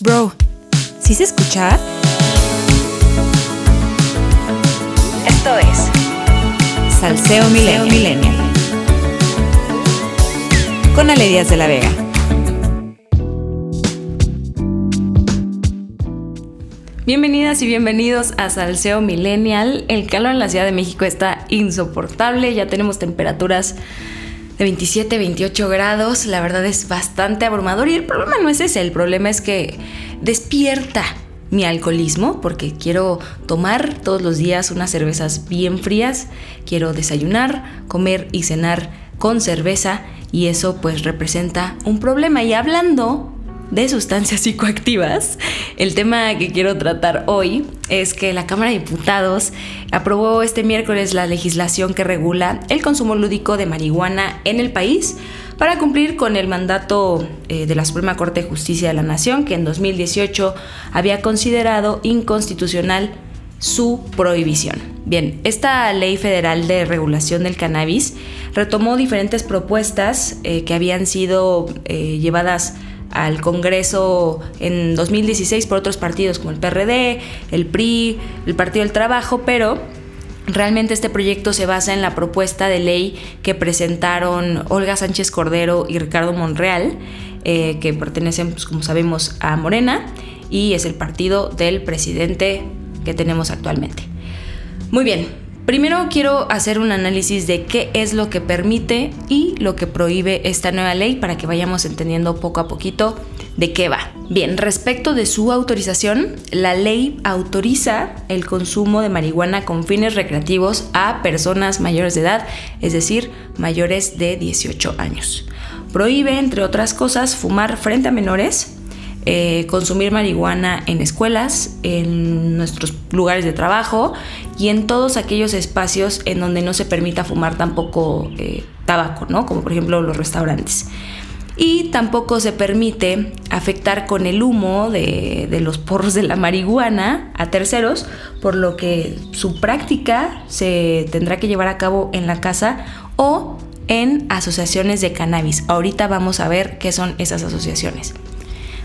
Bro, ¿sí se escucha? Esto es Salseo Millennial. Con Ale Díaz de la Vega. Bienvenidas y bienvenidos a Salseo Millennial. El calor en la Ciudad de México está insoportable, ya tenemos temperaturas de 27, 28 grados, la verdad es bastante abrumador y el problema no es ese, el problema es que despierta mi alcoholismo porque quiero tomar todos los días unas cervezas bien frías, quiero desayunar, comer y cenar con cerveza y eso pues representa un problema. Y hablando de sustancias psicoactivas, el tema que quiero tratar hoy es que la Cámara de Diputados aprobó este miércoles la legislación que regula el consumo lúdico de marihuana en el país para cumplir con el mandato eh, de la Suprema Corte de Justicia de la Nación, que en 2018 había considerado inconstitucional su prohibición. Bien, esta ley federal de regulación del cannabis retomó diferentes propuestas eh, que habían sido eh, llevadas al Congreso en 2016 por otros partidos como el PRD, el PRI, el Partido del Trabajo, pero Realmente este proyecto se basa en la propuesta de ley que presentaron Olga Sánchez Cordero y Ricardo Monreal, eh, que pertenecen, pues, como sabemos, a Morena y es el partido del presidente que tenemos actualmente. Muy bien, Primero quiero hacer un análisis de qué es lo que permite y lo que prohíbe esta nueva ley para que vayamos entendiendo poco a poquito de qué va. Bien, respecto de su autorización, la ley autoriza el consumo de marihuana con fines recreativos a personas mayores de edad, es decir, mayores de 18 años. Prohíbe, entre otras cosas, fumar frente a menores, eh, consumir marihuana en escuelas, en nuestros lugares de trabajo y en todos aquellos espacios en donde no se permita fumar tampoco eh, tabaco, ¿no? Como por ejemplo los restaurantes. Y tampoco se permite afectar con el humo de, de los porros de la marihuana a terceros, por lo que su práctica se tendrá que llevar a cabo en la casa o en asociaciones de cannabis. Ahorita vamos a ver qué son esas asociaciones.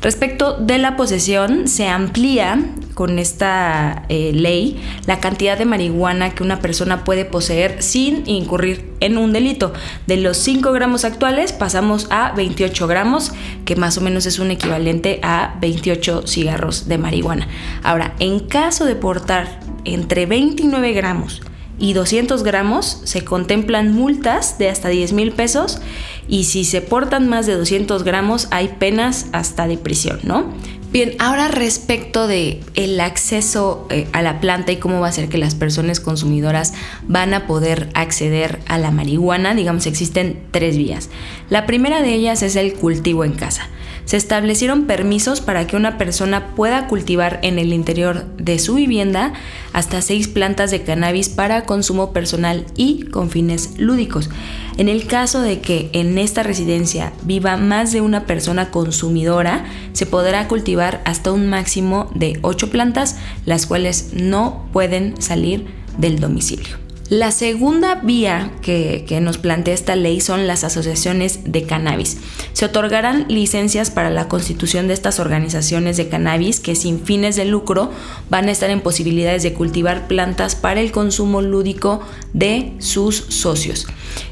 Respecto de la posesión, se amplía con esta eh, ley la cantidad de marihuana que una persona puede poseer sin incurrir en un delito. De los 5 gramos actuales pasamos a 28 gramos, que más o menos es un equivalente a 28 cigarros de marihuana. Ahora, en caso de portar entre 29 gramos y 200 gramos se contemplan multas de hasta 10 mil pesos y si se portan más de 200 gramos hay penas hasta de prisión, ¿no? Bien, ahora respecto de el acceso eh, a la planta y cómo va a ser que las personas consumidoras van a poder acceder a la marihuana, digamos existen tres vías. La primera de ellas es el cultivo en casa se establecieron permisos para que una persona pueda cultivar en el interior de su vivienda hasta seis plantas de cannabis para consumo personal y con fines lúdicos. En el caso de que en esta residencia viva más de una persona consumidora, se podrá cultivar hasta un máximo de ocho plantas, las cuales no pueden salir del domicilio. La segunda vía que, nos plantea esta ley son las asociaciones de cannabis. Se otorgarán licencias para la constitución de estas organizaciones de cannabis que sin fines de lucro van a estar en posibilidades de cultivar plantas para el consumo lúdico de sus socios.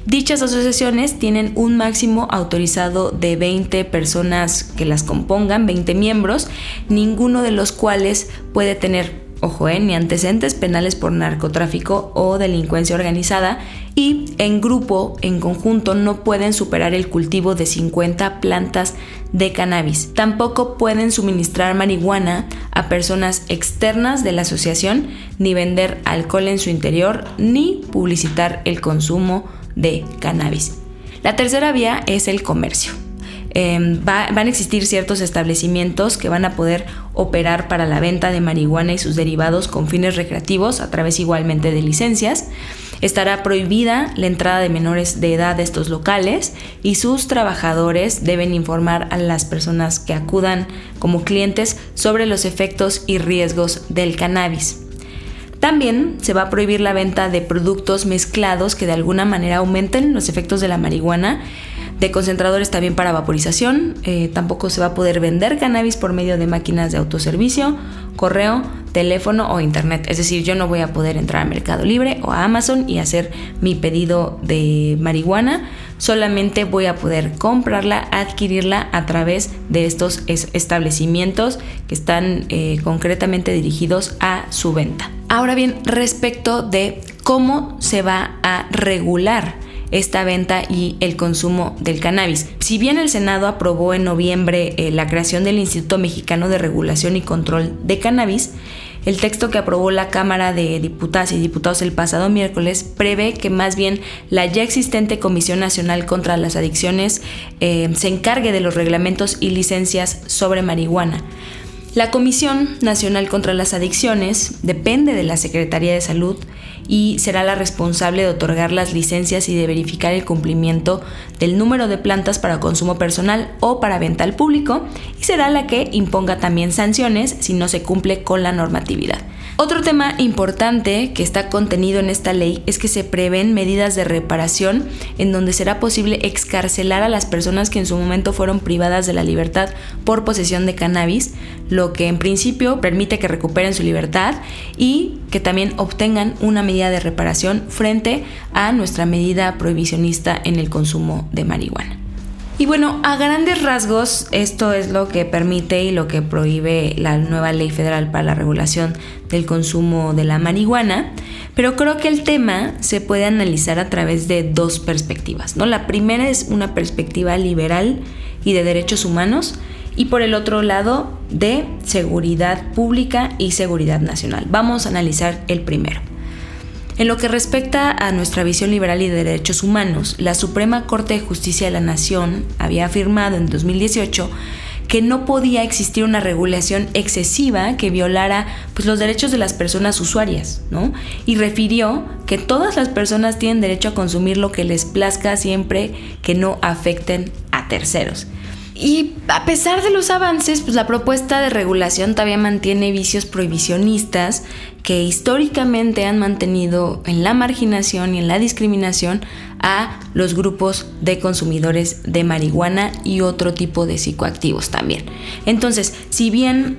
Dichas asociaciones tienen un máximo autorizado de 20 personas que las compongan, 20 miembros, ninguno de los cuales puede tener ojo, eh, ni antecedentes penales por narcotráfico o delincuencia organizada y en grupo, en conjunto, no pueden superar el cultivo de 50 plantas de cannabis. Tampoco pueden suministrar marihuana a personas externas de la asociación, ni vender alcohol en su interior, ni publicitar el consumo de cannabis. La tercera vía es el comercio. Em, van a existir ciertos establecimientos que van a poder operar para la venta de marihuana y sus derivados con fines recreativos a través igualmente de licencias. Estará prohibida la entrada de menores de edad a estos locales y sus trabajadores deben informar a las personas que acudan como clientes sobre los efectos y riesgos del cannabis. También se va a prohibir la venta de productos mezclados que de alguna manera aumenten los efectos de la marihuana de concentradores también para vaporización. Eh, tampoco se va a poder vender cannabis por medio de máquinas de autoservicio, correo, teléfono o internet. Es decir, yo no voy a poder entrar a Mercado Libre o a Amazon y hacer mi pedido de marihuana. Solamente voy a poder comprarla, adquirirla a través de estos establecimientos que están eh, concretamente dirigidos a su venta. Ahora bien, respecto de cómo se va a regular esta venta y el consumo del cannabis. Si bien el Senado aprobó en noviembre eh, la creación del Instituto Mexicano de Regulación y Control de Cannabis, el texto que aprobó la Cámara de Diputadas y Diputados el pasado miércoles prevé que más bien la ya existente Comisión Nacional contra las Adicciones eh, se encargue de los reglamentos y licencias sobre marihuana. La Comisión Nacional contra las Adicciones depende de la Secretaría de Salud y será la responsable de otorgar las licencias y de verificar el cumplimiento del número de plantas para consumo personal o para venta al público y será la que imponga también sanciones si no se cumple con la normatividad. Otro tema importante que está contenido en esta ley es que se prevén medidas de reparación en donde será posible excarcelar a las personas que en su momento fueron privadas de la libertad por posesión de cannabis, lo que en principio permite que recuperen su libertad y que también obtengan una medida de reparación frente a nuestra medida prohibicionista en el consumo de marihuana. Y bueno, a grandes rasgos, esto es lo que permite y lo que prohíbe la nueva ley federal para la regulación del consumo de la marihuana, pero creo que el tema se puede analizar a través de dos perspectivas, ¿no? La primera es una perspectiva liberal y de derechos humanos y por el otro lado de seguridad pública y seguridad nacional. Vamos a analizar el primero. En lo que respecta a nuestra visión liberal y de derechos humanos, la Suprema Corte de Justicia de la Nación había afirmado en 2018 que no podía existir una regulación excesiva que violara pues, los derechos de las personas usuarias, ¿no? Y refirió que todas las personas tienen derecho a consumir lo que les plazca siempre que no afecten a terceros. Y a pesar de los avances, pues la propuesta de regulación todavía mantiene vicios prohibicionistas que históricamente han mantenido en la marginación y en la discriminación a los grupos de consumidores de marihuana y otro tipo de psicoactivos también. Entonces, si bien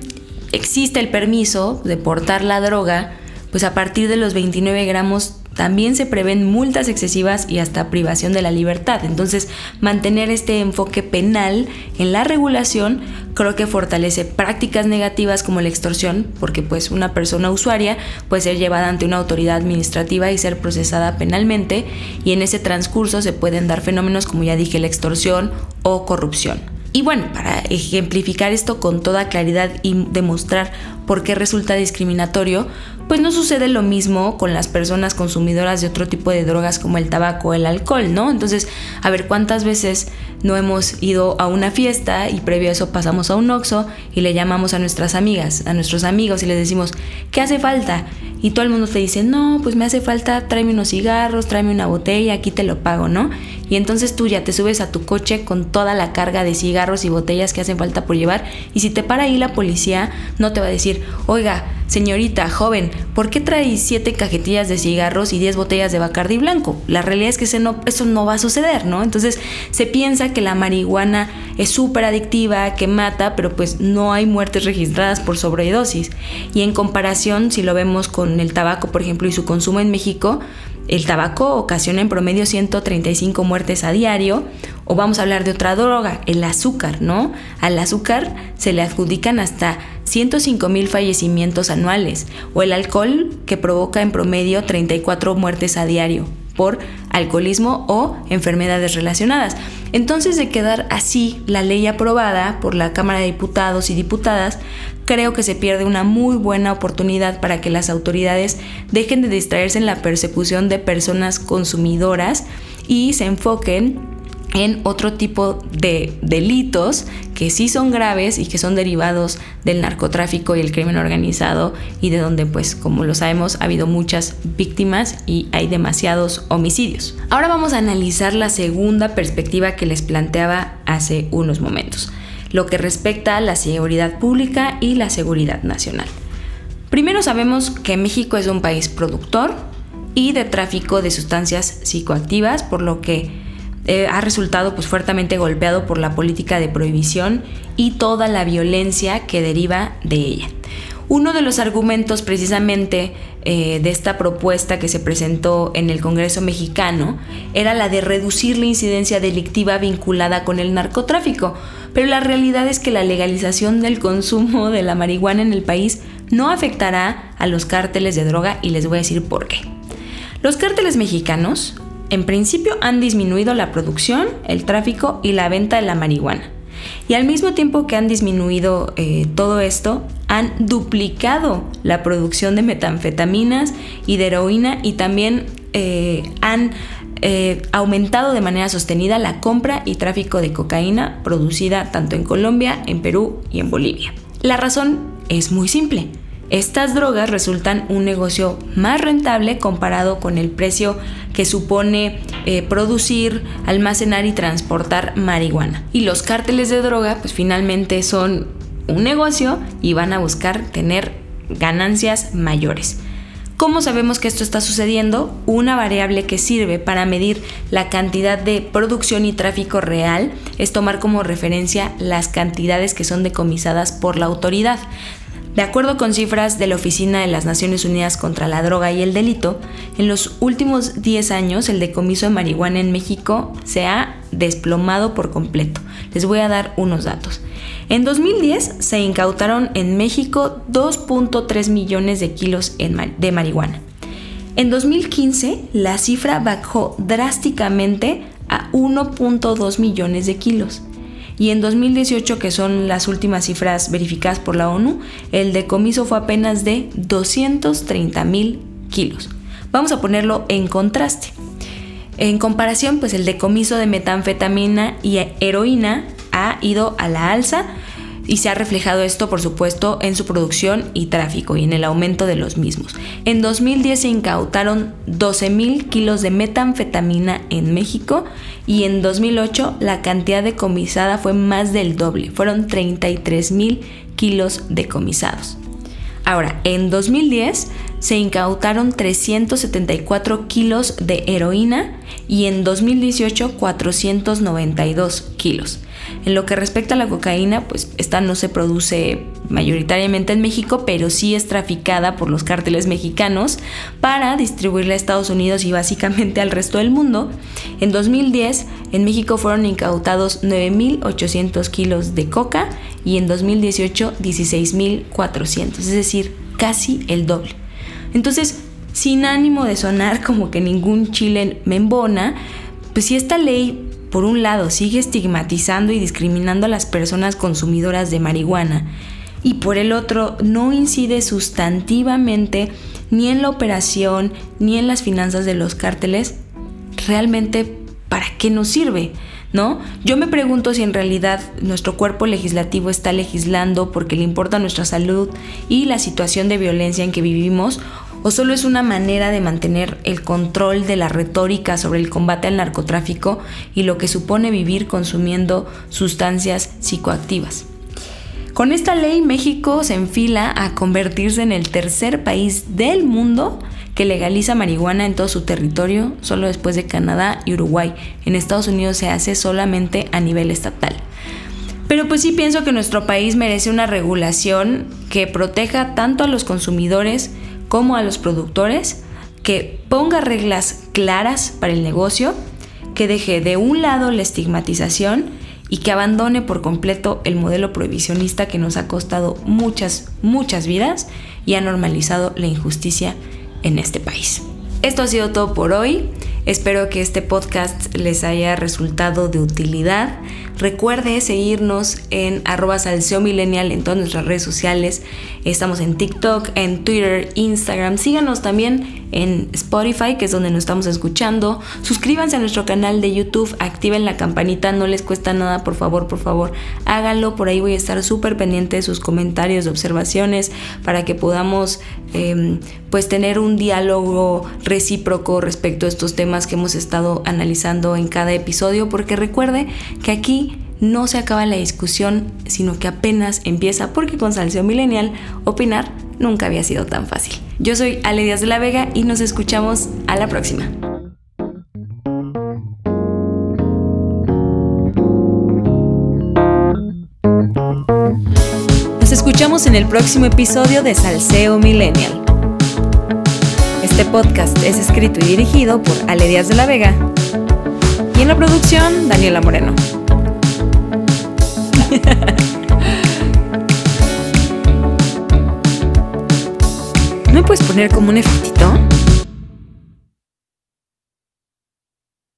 existe el permiso de portar la droga, pues a partir de los 29 gramos también se prevén multas excesivas y hasta privación de la libertad. Entonces, mantener este enfoque penal en la regulación creo que fortalece prácticas negativas como la extorsión, porque pues una persona usuaria puede ser llevada ante una autoridad administrativa y ser procesada penalmente y en ese transcurso se pueden dar fenómenos como ya dije la extorsión o corrupción. Y bueno, para ejemplificar esto con toda claridad y demostrar por qué resulta discriminatorio, pues no sucede lo mismo con las personas consumidoras de otro tipo de drogas como el tabaco o el alcohol, ¿no? Entonces, a ver cuántas veces no hemos ido a una fiesta y previo a eso pasamos a un oxo y le llamamos a nuestras amigas, a nuestros amigos y les decimos, ¿qué hace falta? Y todo el mundo te dice, no, pues me hace falta, tráeme unos cigarros, tráeme una botella, aquí te lo pago, ¿no? Y entonces tú ya te subes a tu coche con toda la carga de cigarros y botellas que hacen falta por llevar. Y si te para ahí la policía, no te va a decir, oiga, señorita, joven, ¿por qué trae siete cajetillas de cigarros y 10 botellas de Bacardi blanco? La realidad es que eso no va a suceder, ¿no? Entonces se piensa que la marihuana es súper adictiva, que mata, pero pues no hay muertes registradas por sobredosis. Y en comparación, si lo vemos con el tabaco, por ejemplo, y su consumo en México, el tabaco ocasiona en promedio 135 muertes a diario. O vamos a hablar de otra droga, el azúcar, ¿no? Al azúcar se le adjudican hasta 105 mil fallecimientos anuales. O el alcohol, que provoca en promedio 34 muertes a diario por alcoholismo o enfermedades relacionadas. Entonces, de quedar así la ley aprobada por la Cámara de Diputados y Diputadas, creo que se pierde una muy buena oportunidad para que las autoridades dejen de distraerse en la persecución de personas consumidoras y se enfoquen en otro tipo de delitos que sí son graves y que son derivados del narcotráfico y el crimen organizado y de donde pues como lo sabemos ha habido muchas víctimas y hay demasiados homicidios. Ahora vamos a analizar la segunda perspectiva que les planteaba hace unos momentos, lo que respecta a la seguridad pública y la seguridad nacional. Primero sabemos que México es un país productor y de tráfico de sustancias psicoactivas, por lo que eh, ha resultado pues fuertemente golpeado por la política de prohibición y toda la violencia que deriva de ella. Uno de los argumentos precisamente eh, de esta propuesta que se presentó en el Congreso mexicano era la de reducir la incidencia delictiva vinculada con el narcotráfico, pero la realidad es que la legalización del consumo de la marihuana en el país no afectará a los cárteles de droga y les voy a decir por qué. Los cárteles mexicanos en principio han disminuido la producción, el tráfico y la venta de la marihuana. Y al mismo tiempo que han disminuido eh, todo esto, han duplicado la producción de metanfetaminas y de heroína y también eh, han eh, aumentado de manera sostenida la compra y tráfico de cocaína producida tanto en Colombia, en Perú y en Bolivia. La razón es muy simple. Estas drogas resultan un negocio más rentable comparado con el precio que supone eh, producir, almacenar y transportar marihuana. Y los cárteles de droga pues finalmente son un negocio y van a buscar tener ganancias mayores. ¿Cómo sabemos que esto está sucediendo? Una variable que sirve para medir la cantidad de producción y tráfico real es tomar como referencia las cantidades que son decomisadas por la autoridad. De acuerdo con cifras de la Oficina de las Naciones Unidas contra la Droga y el Delito, en los últimos 10 años el decomiso de marihuana en México se ha desplomado por completo. Les voy a dar unos datos. En 2010 se incautaron en México 2.3 millones de kilos de marihuana. En 2015 la cifra bajó drásticamente a 1.2 millones de kilos y en 2018, que son las últimas cifras verificadas por la ONU, el decomiso fue apenas de 230 mil kilos. Vamos a ponerlo en contraste. En comparación, pues el decomiso de metanfetamina y heroína ha ido a la alza y se ha reflejado esto, por supuesto, en su producción y tráfico y en el aumento de los mismos. En 2010 se incautaron 12.000 kilos de metanfetamina en México y en 2008 la cantidad decomisada fue más del doble, fueron 33.000 kilos decomisados. Ahora, en 2010 se incautaron 374 kilos de heroína y en 2018 492 kilos. En lo que respecta a la cocaína, pues esta no se produce mayoritariamente en México, pero sí es traficada por los cárteles mexicanos para distribuirla a Estados Unidos y básicamente al resto del mundo. En 2010, en México fueron incautados 9.800 kilos de coca y en 2018 16.400, es decir, casi el doble. Entonces, sin ánimo de sonar como que ningún chile me embona, pues si esta ley por un lado, sigue estigmatizando y discriminando a las personas consumidoras de marihuana y por el otro, no incide sustantivamente ni en la operación ni en las finanzas de los cárteles, realmente, ¿para qué nos sirve? ¿No? Yo me pregunto si en realidad nuestro cuerpo legislativo está legislando porque le importa nuestra salud y la situación de violencia en que vivimos o solo es una manera de mantener el control de la retórica sobre el combate al narcotráfico y lo que supone vivir consumiendo sustancias psicoactivas. Con esta ley México se enfila a convertirse en el tercer país del mundo que legaliza marihuana en todo su territorio, solo después de Canadá y Uruguay. En Estados Unidos se hace solamente a nivel estatal. Pero pues sí pienso que nuestro país merece una regulación que proteja tanto a los consumidores como a los productores, que ponga reglas claras para el negocio, que deje de un lado la estigmatización y que abandone por completo el modelo prohibicionista que nos ha costado muchas, muchas vidas y ha normalizado la injusticia en este país. Esto ha sido todo por hoy. Espero que este podcast les haya resultado de utilidad. Recuerde seguirnos en arroba millennial en todas nuestras redes sociales. Estamos en TikTok, en Twitter, Instagram. Síganos también en Spotify, que es donde nos estamos escuchando. Suscríbanse a nuestro canal de YouTube, activen la campanita, no les cuesta nada, por favor, por favor, háganlo. Por ahí voy a estar súper pendiente de sus comentarios, de observaciones, para que podamos em, pues tener un diálogo recíproco respecto a estos temas que hemos estado analizando en cada episodio, porque recuerde que aquí no se acaba la discusión, sino que apenas empieza, porque con Salseo Milenial opinar nunca había sido tan fácil. Yo soy Ale Díaz de la Vega y nos escuchamos a la próxima. Nos escuchamos en el próximo episodio de Salseo Millennial. Este podcast es escrito y dirigido por Ale Díaz de la Vega. Y en la producción, Daniela Moreno. ¿No me puedes poner como un efectito?